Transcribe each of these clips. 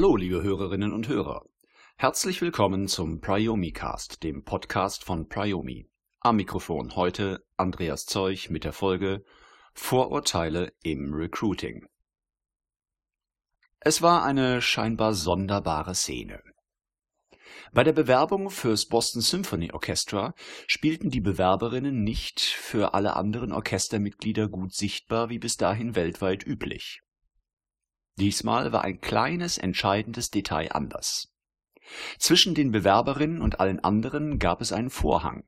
Hallo, liebe Hörerinnen und Hörer. Herzlich willkommen zum Priomi-Cast, dem Podcast von Priomi. Am Mikrofon heute Andreas Zeug mit der Folge Vorurteile im Recruiting. Es war eine scheinbar sonderbare Szene. Bei der Bewerbung fürs Boston Symphony Orchestra spielten die Bewerberinnen nicht für alle anderen Orchestermitglieder gut sichtbar wie bis dahin weltweit üblich. Diesmal war ein kleines entscheidendes Detail anders. Zwischen den Bewerberinnen und allen anderen gab es einen Vorhang.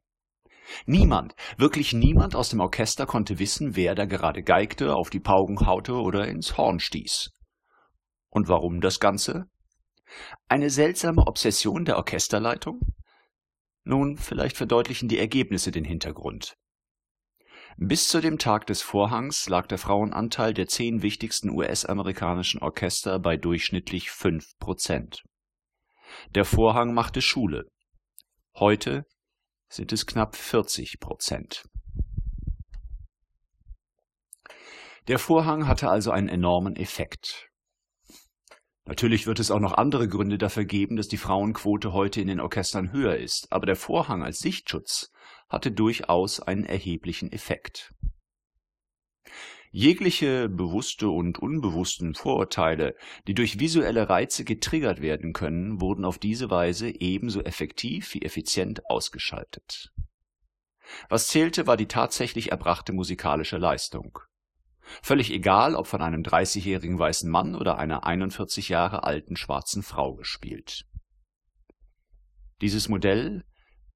Niemand, wirklich niemand aus dem Orchester konnte wissen, wer da gerade geigte, auf die Pauken haute oder ins Horn stieß. Und warum das Ganze? Eine seltsame Obsession der Orchesterleitung? Nun, vielleicht verdeutlichen die Ergebnisse den Hintergrund. Bis zu dem Tag des Vorhangs lag der Frauenanteil der zehn wichtigsten US-amerikanischen Orchester bei durchschnittlich fünf Prozent. Der Vorhang machte Schule. Heute sind es knapp 40 Prozent. Der Vorhang hatte also einen enormen Effekt. Natürlich wird es auch noch andere Gründe dafür geben, dass die Frauenquote heute in den Orchestern höher ist, aber der Vorhang als Sichtschutz hatte durchaus einen erheblichen Effekt. Jegliche bewusste und unbewussten Vorurteile, die durch visuelle Reize getriggert werden können, wurden auf diese Weise ebenso effektiv wie effizient ausgeschaltet. Was zählte, war die tatsächlich erbrachte musikalische Leistung. Völlig egal, ob von einem 30-jährigen weißen Mann oder einer 41 Jahre alten schwarzen Frau gespielt. Dieses Modell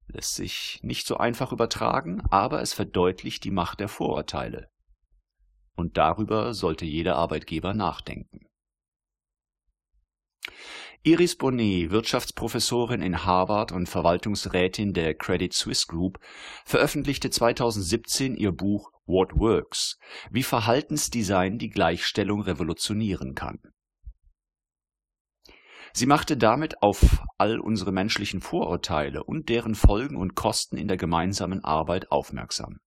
lässt sich nicht so einfach übertragen, aber es verdeutlicht die Macht der Vorurteile. Und darüber sollte jeder Arbeitgeber nachdenken. Iris Bonnet, Wirtschaftsprofessorin in Harvard und Verwaltungsrätin der Credit Suisse Group, veröffentlichte 2017 ihr Buch What Works, wie Verhaltensdesign die Gleichstellung revolutionieren kann. Sie machte damit auf all unsere menschlichen Vorurteile und deren Folgen und Kosten in der gemeinsamen Arbeit aufmerksam.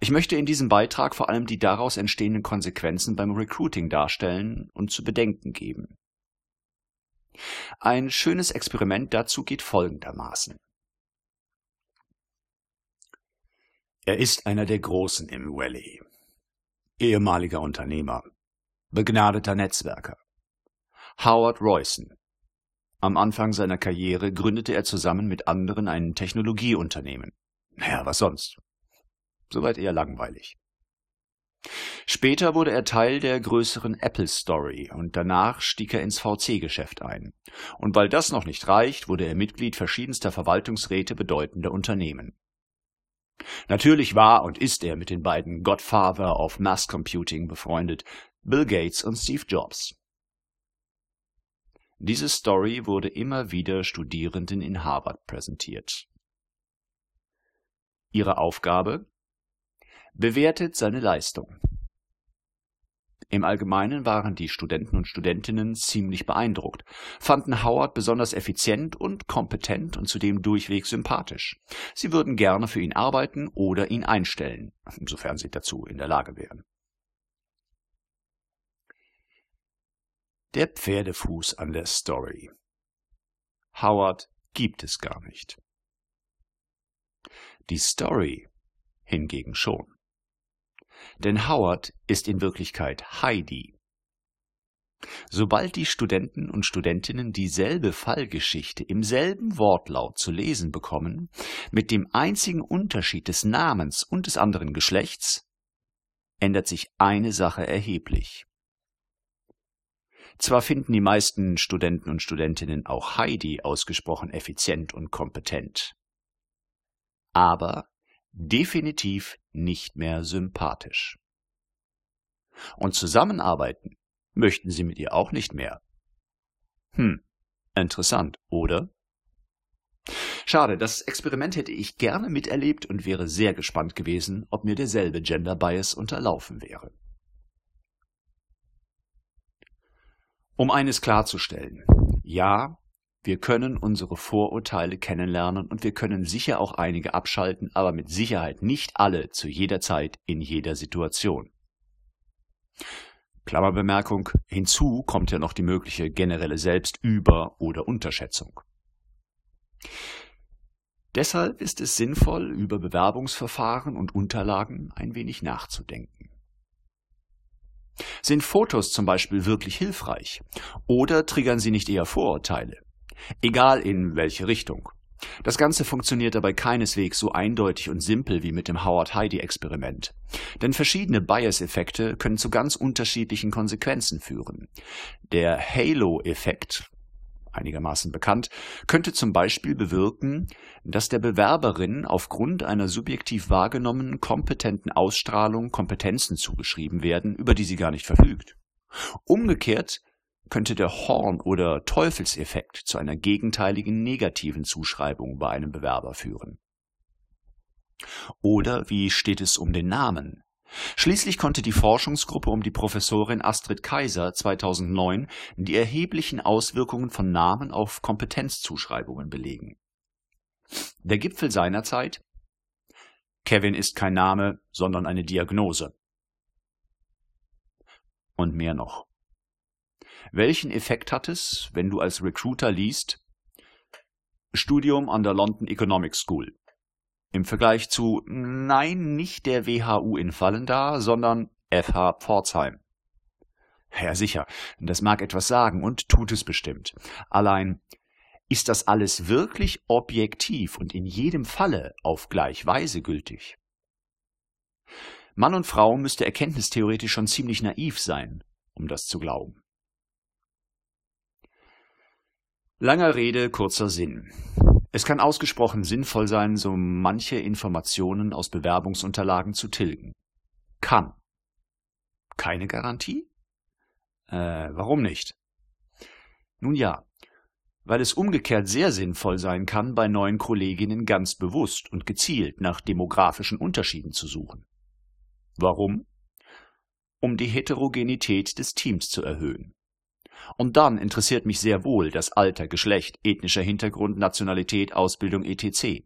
Ich möchte in diesem Beitrag vor allem die daraus entstehenden Konsequenzen beim Recruiting darstellen und zu bedenken geben. Ein schönes Experiment dazu geht folgendermaßen. Er ist einer der Großen im Valley. Ehemaliger Unternehmer. Begnadeter Netzwerker. Howard Royson. Am Anfang seiner Karriere gründete er zusammen mit anderen ein Technologieunternehmen. Naja, was sonst? Soweit eher langweilig. Später wurde er Teil der größeren Apple Story und danach stieg er ins VC-Geschäft ein. Und weil das noch nicht reicht, wurde er Mitglied verschiedenster Verwaltungsräte bedeutender Unternehmen. Natürlich war und ist er mit den beiden Godfather of Mass Computing befreundet, Bill Gates und Steve Jobs. Diese Story wurde immer wieder Studierenden in Harvard präsentiert. Ihre Aufgabe? Bewertet seine Leistung. Im Allgemeinen waren die Studenten und Studentinnen ziemlich beeindruckt, fanden Howard besonders effizient und kompetent und zudem durchweg sympathisch. Sie würden gerne für ihn arbeiten oder ihn einstellen, insofern sie dazu in der Lage wären. Der Pferdefuß an der Story. Howard gibt es gar nicht. Die Story hingegen schon. Denn Howard ist in Wirklichkeit Heidi. Sobald die Studenten und Studentinnen dieselbe Fallgeschichte im selben Wortlaut zu lesen bekommen, mit dem einzigen Unterschied des Namens und des anderen Geschlechts, ändert sich eine Sache erheblich. Zwar finden die meisten Studenten und Studentinnen auch Heidi ausgesprochen effizient und kompetent, aber definitiv nicht mehr sympathisch. Und zusammenarbeiten möchten sie mit ihr auch nicht mehr. Hm, interessant, oder? Schade, das Experiment hätte ich gerne miterlebt und wäre sehr gespannt gewesen, ob mir derselbe Gender Bias unterlaufen wäre. Um eines klarzustellen. Ja, wir können unsere Vorurteile kennenlernen und wir können sicher auch einige abschalten, aber mit Sicherheit nicht alle zu jeder Zeit in jeder Situation. Klammerbemerkung, hinzu kommt ja noch die mögliche generelle Selbstüber- oder Unterschätzung. Deshalb ist es sinnvoll, über Bewerbungsverfahren und Unterlagen ein wenig nachzudenken. Sind Fotos zum Beispiel wirklich hilfreich? Oder triggern sie nicht eher Vorurteile? Egal in welche Richtung. Das Ganze funktioniert dabei keineswegs so eindeutig und simpel wie mit dem Howard-Heidi-Experiment. Denn verschiedene Bias-Effekte können zu ganz unterschiedlichen Konsequenzen führen. Der Halo-Effekt, einigermaßen bekannt, könnte zum Beispiel bewirken, dass der Bewerberin aufgrund einer subjektiv wahrgenommenen kompetenten Ausstrahlung Kompetenzen zugeschrieben werden, über die sie gar nicht verfügt. Umgekehrt könnte der Horn- oder Teufelseffekt zu einer gegenteiligen negativen Zuschreibung bei einem Bewerber führen. Oder wie steht es um den Namen? Schließlich konnte die Forschungsgruppe um die Professorin Astrid Kaiser 2009 die erheblichen Auswirkungen von Namen auf Kompetenzzuschreibungen belegen. Der Gipfel seinerzeit Kevin ist kein Name, sondern eine Diagnose. Und mehr noch. Welchen Effekt hat es, wenn du als Recruiter liest Studium an der London Economic School? Im Vergleich zu nein, nicht der WHU in Fallenda, sondern FH Pforzheim. Ja, sicher, das mag etwas sagen und tut es bestimmt. Allein, ist das alles wirklich objektiv und in jedem Falle auf gleich Weise gültig? Mann und Frau müsste erkenntnistheoretisch schon ziemlich naiv sein, um das zu glauben. Langer Rede, kurzer Sinn. Es kann ausgesprochen sinnvoll sein, so manche Informationen aus Bewerbungsunterlagen zu tilgen. Kann. Keine Garantie? Äh, warum nicht? Nun ja, weil es umgekehrt sehr sinnvoll sein kann, bei neuen Kolleginnen ganz bewusst und gezielt nach demografischen Unterschieden zu suchen. Warum? Um die Heterogenität des Teams zu erhöhen. Und dann interessiert mich sehr wohl das Alter, Geschlecht, ethnischer Hintergrund, Nationalität, Ausbildung etc.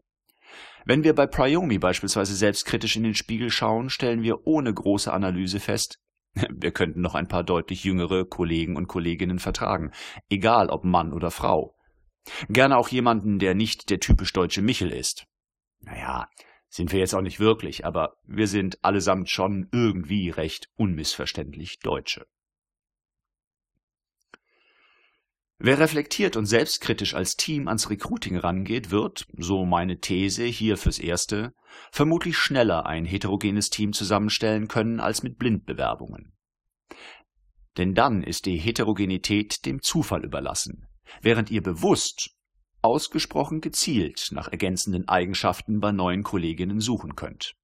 Wenn wir bei Priomi beispielsweise selbstkritisch in den Spiegel schauen, stellen wir ohne große Analyse fest, wir könnten noch ein paar deutlich jüngere Kollegen und Kolleginnen vertragen, egal ob Mann oder Frau. Gerne auch jemanden, der nicht der typisch deutsche Michel ist. Naja, sind wir jetzt auch nicht wirklich, aber wir sind allesamt schon irgendwie recht unmissverständlich Deutsche. Wer reflektiert und selbstkritisch als Team ans Recruiting rangeht, wird, so meine These hier fürs Erste, vermutlich schneller ein heterogenes Team zusammenstellen können als mit Blindbewerbungen. Denn dann ist die Heterogenität dem Zufall überlassen, während ihr bewusst, ausgesprochen gezielt nach ergänzenden Eigenschaften bei neuen Kolleginnen suchen könnt.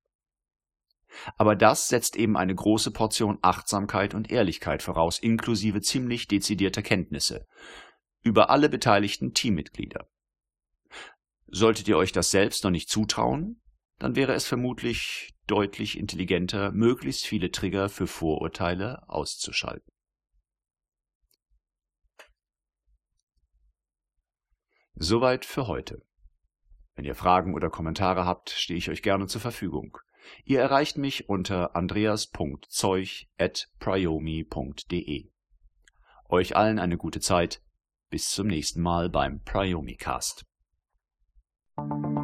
Aber das setzt eben eine große Portion Achtsamkeit und Ehrlichkeit voraus, inklusive ziemlich dezidierter Kenntnisse, über alle beteiligten Teammitglieder. Solltet ihr euch das selbst noch nicht zutrauen, dann wäre es vermutlich deutlich intelligenter, möglichst viele Trigger für Vorurteile auszuschalten. Soweit für heute. Wenn ihr Fragen oder Kommentare habt, stehe ich euch gerne zur Verfügung. Ihr erreicht mich unter andreas.zeug@priomi.de. Euch allen eine gute Zeit bis zum nächsten Mal beim Priomicast. Cast.